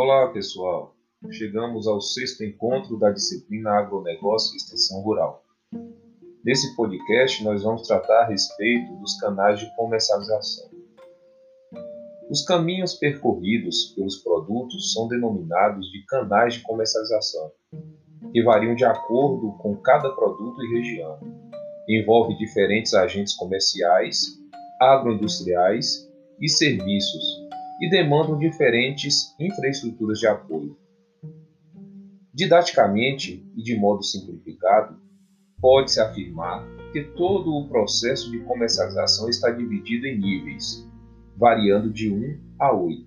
Olá, pessoal. Chegamos ao sexto encontro da disciplina Agronegócio e Extensão Rural. Nesse podcast, nós vamos tratar a respeito dos canais de comercialização. Os caminhos percorridos pelos produtos são denominados de canais de comercialização, que variam de acordo com cada produto e região. Envolve diferentes agentes comerciais, agroindustriais e serviços e demandam diferentes infraestruturas de apoio. Didaticamente e de modo simplificado, pode-se afirmar que todo o processo de comercialização está dividido em níveis, variando de 1 a 8.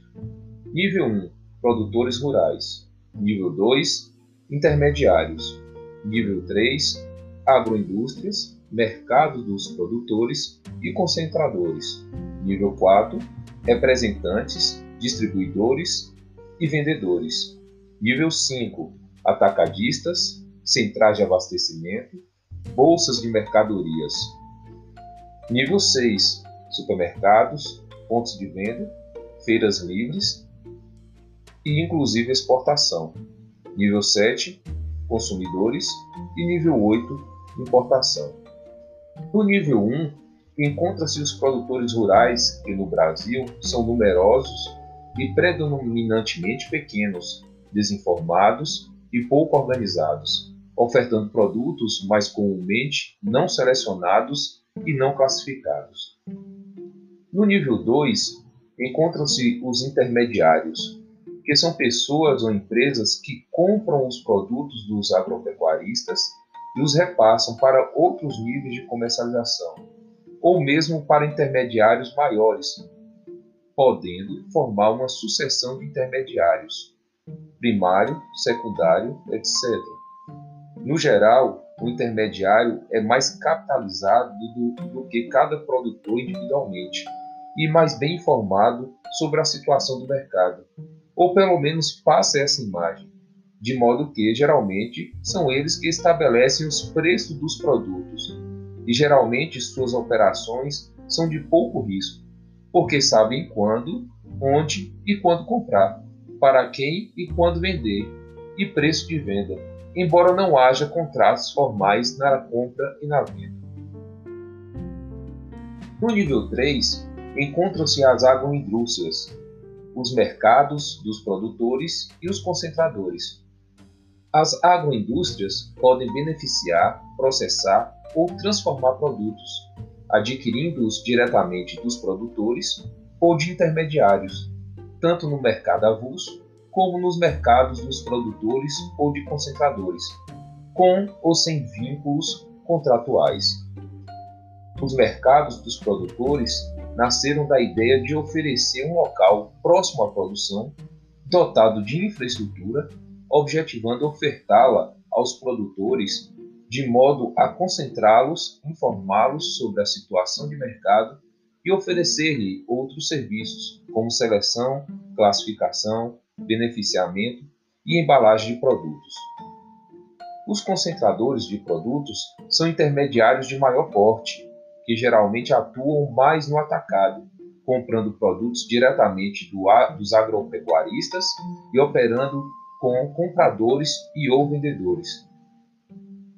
Nível 1 produtores rurais. Nível 2 intermediários. Nível 3 agroindústrias, mercado dos produtores e concentradores. Nível 4 representantes, distribuidores e vendedores. Nível 5 atacadistas, centrais de abastecimento, bolsas de mercadorias. Nível 6 supermercados, pontos de venda, feiras livres e inclusive exportação. Nível 7 consumidores e nível 8 importação. No nível 1 encontra-se os produtores rurais que no Brasil são numerosos e predominantemente pequenos, desinformados e pouco organizados, ofertando produtos mais comumente não selecionados e não classificados. No nível 2, encontram-se os intermediários, que são pessoas ou empresas que compram os produtos dos agropecuaristas e os repassam para outros níveis de comercialização, ou mesmo para intermediários maiores, podendo formar uma sucessão de intermediários, primário, secundário, etc. No geral, o intermediário é mais capitalizado do, do que cada produtor individualmente e mais bem informado sobre a situação do mercado, ou pelo menos passa essa imagem, de modo que geralmente são eles que estabelecem os preços dos produtos e geralmente suas operações são de pouco risco, porque sabem quando, onde e quando comprar, para quem e quando vender, e preço de venda, embora não haja contratos formais na compra e na venda. No nível 3, encontram-se as agroindústrias, os mercados dos produtores e os concentradores. As agroindústrias podem beneficiar, processar ou transformar produtos, adquirindo-os diretamente dos produtores ou de intermediários, tanto no mercado avulso como nos mercados dos produtores ou de concentradores, com ou sem vínculos contratuais. Os mercados dos produtores nasceram da ideia de oferecer um local próximo à produção, dotado de infraestrutura, objetivando ofertá-la aos produtores de modo a concentrá-los, informá-los sobre a situação de mercado e oferecer-lhe outros serviços, como seleção, classificação, beneficiamento e embalagem de produtos. Os concentradores de produtos são intermediários de maior porte, que geralmente atuam mais no atacado, comprando produtos diretamente do, dos agropecuaristas e operando com compradores e ou vendedores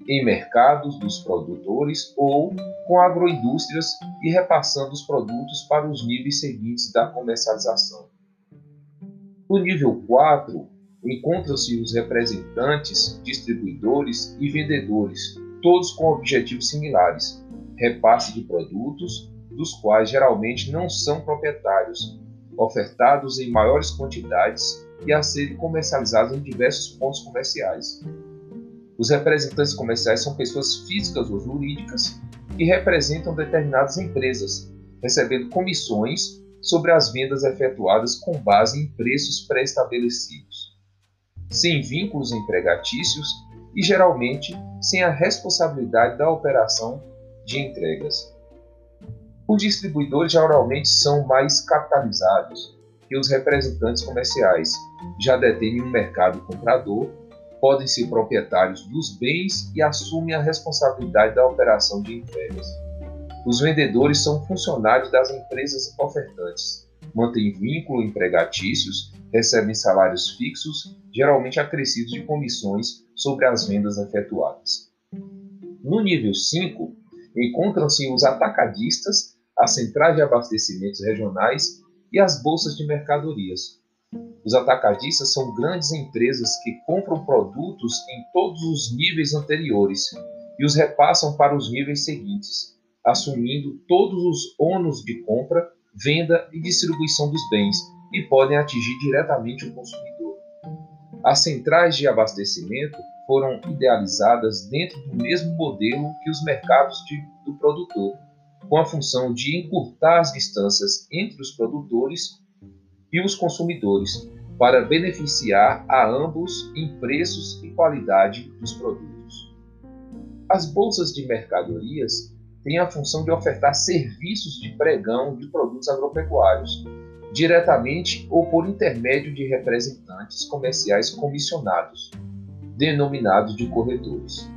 em mercados dos produtores ou com agroindústrias e repassando os produtos para os níveis seguintes da comercialização. No nível 4, encontram-se os representantes, distribuidores e vendedores, todos com objetivos similares: repasse de produtos, dos quais geralmente não são proprietários, ofertados em maiores quantidades e a serem comercializados em diversos pontos comerciais. Os representantes comerciais são pessoas físicas ou jurídicas que representam determinadas empresas, recebendo comissões sobre as vendas efetuadas com base em preços pré-estabelecidos, sem vínculos empregatícios e geralmente sem a responsabilidade da operação de entregas. Os distribuidores geralmente são mais capitalizados que os representantes comerciais, já detêm um mercado comprador podem ser proprietários dos bens e assumem a responsabilidade da operação de entregas. Os vendedores são funcionários das empresas ofertantes, mantêm vínculo empregatícios, recebem salários fixos, geralmente acrescidos de comissões sobre as vendas efetuadas. No nível 5, encontram-se os atacadistas, as centrais de abastecimentos regionais e as bolsas de mercadorias. Os atacadistas são grandes empresas que compram produtos em todos os níveis anteriores e os repassam para os níveis seguintes, assumindo todos os ônus de compra, venda e distribuição dos bens e podem atingir diretamente o consumidor. As centrais de abastecimento foram idealizadas dentro do mesmo modelo que os mercados de, do produtor, com a função de encurtar as distâncias entre os produtores e os consumidores, para beneficiar a ambos em preços e qualidade dos produtos. As bolsas de mercadorias têm a função de ofertar serviços de pregão de produtos agropecuários, diretamente ou por intermédio de representantes comerciais comissionados, denominados de corretores.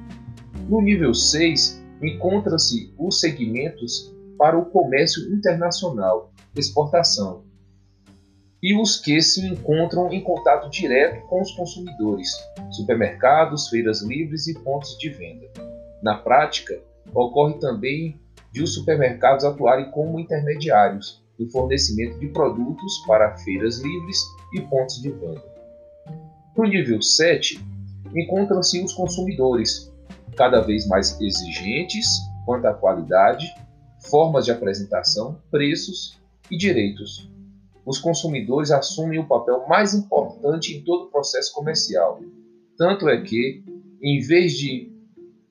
No nível 6, encontram-se os segmentos para o comércio internacional, exportação, e os que se encontram em contato direto com os consumidores, supermercados, feiras livres e pontos de venda. Na prática, ocorre também de os supermercados atuarem como intermediários no fornecimento de produtos para feiras livres e pontos de venda. No nível 7, encontram-se os consumidores, cada vez mais exigentes quanto à qualidade, formas de apresentação, preços e direitos. Os consumidores assumem o papel mais importante em todo o processo comercial. Tanto é que, em vez de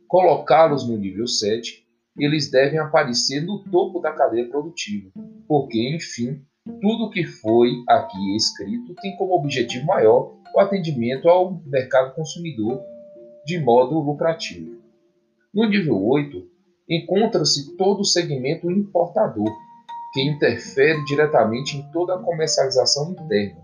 colocá-los no nível 7, eles devem aparecer no topo da cadeia produtiva, porque, enfim, tudo que foi aqui escrito tem como objetivo maior o atendimento ao mercado consumidor de modo lucrativo. No nível 8, encontra-se todo o segmento importador, que interfere diretamente em toda a comercialização interna,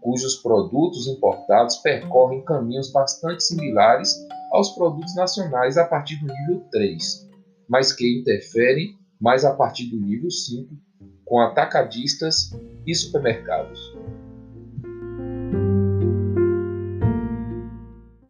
cujos produtos importados percorrem caminhos bastante similares aos produtos nacionais a partir do nível 3, mas que interferem mais a partir do nível 5 com atacadistas e supermercados.